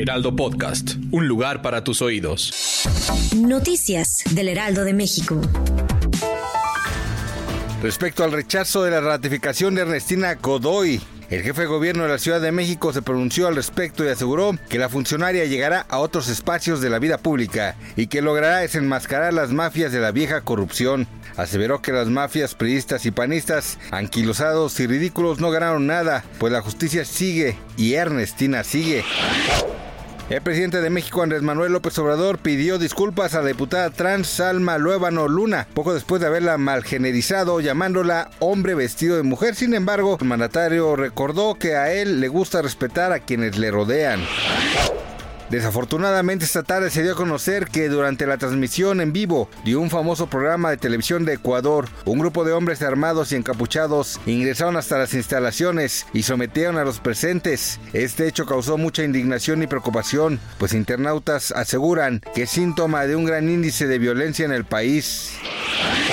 Heraldo Podcast, un lugar para tus oídos. Noticias del Heraldo de México. Respecto al rechazo de la ratificación de Ernestina Godoy, el jefe de gobierno de la Ciudad de México se pronunció al respecto y aseguró que la funcionaria llegará a otros espacios de la vida pública y que logrará desenmascarar las mafias de la vieja corrupción. Aseveró que las mafias priistas y panistas, anquilosados y ridículos, no ganaron nada, pues la justicia sigue y Ernestina sigue. El presidente de México, Andrés Manuel López Obrador, pidió disculpas a la diputada trans Salma Luna, poco después de haberla malgenerizado llamándola hombre vestido de mujer. Sin embargo, el mandatario recordó que a él le gusta respetar a quienes le rodean. Desafortunadamente esta tarde se dio a conocer que durante la transmisión en vivo de un famoso programa de televisión de Ecuador, un grupo de hombres armados y encapuchados ingresaron hasta las instalaciones y sometieron a los presentes. Este hecho causó mucha indignación y preocupación, pues internautas aseguran que es síntoma de un gran índice de violencia en el país.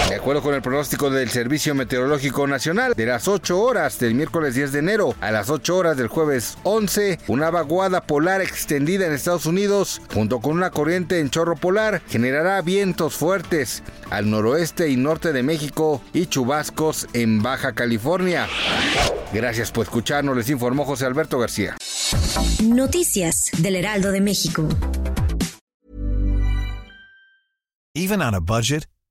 De acuerdo con el pronóstico del Servicio Meteorológico Nacional, de las 8 horas del miércoles 10 de enero a las 8 horas del jueves 11, una vaguada polar extendida en Estados Unidos, junto con una corriente en chorro polar, generará vientos fuertes al noroeste y norte de México y chubascos en Baja California. Gracias por escucharnos, les informó José Alberto García. Noticias del Heraldo de México. Even on a budget,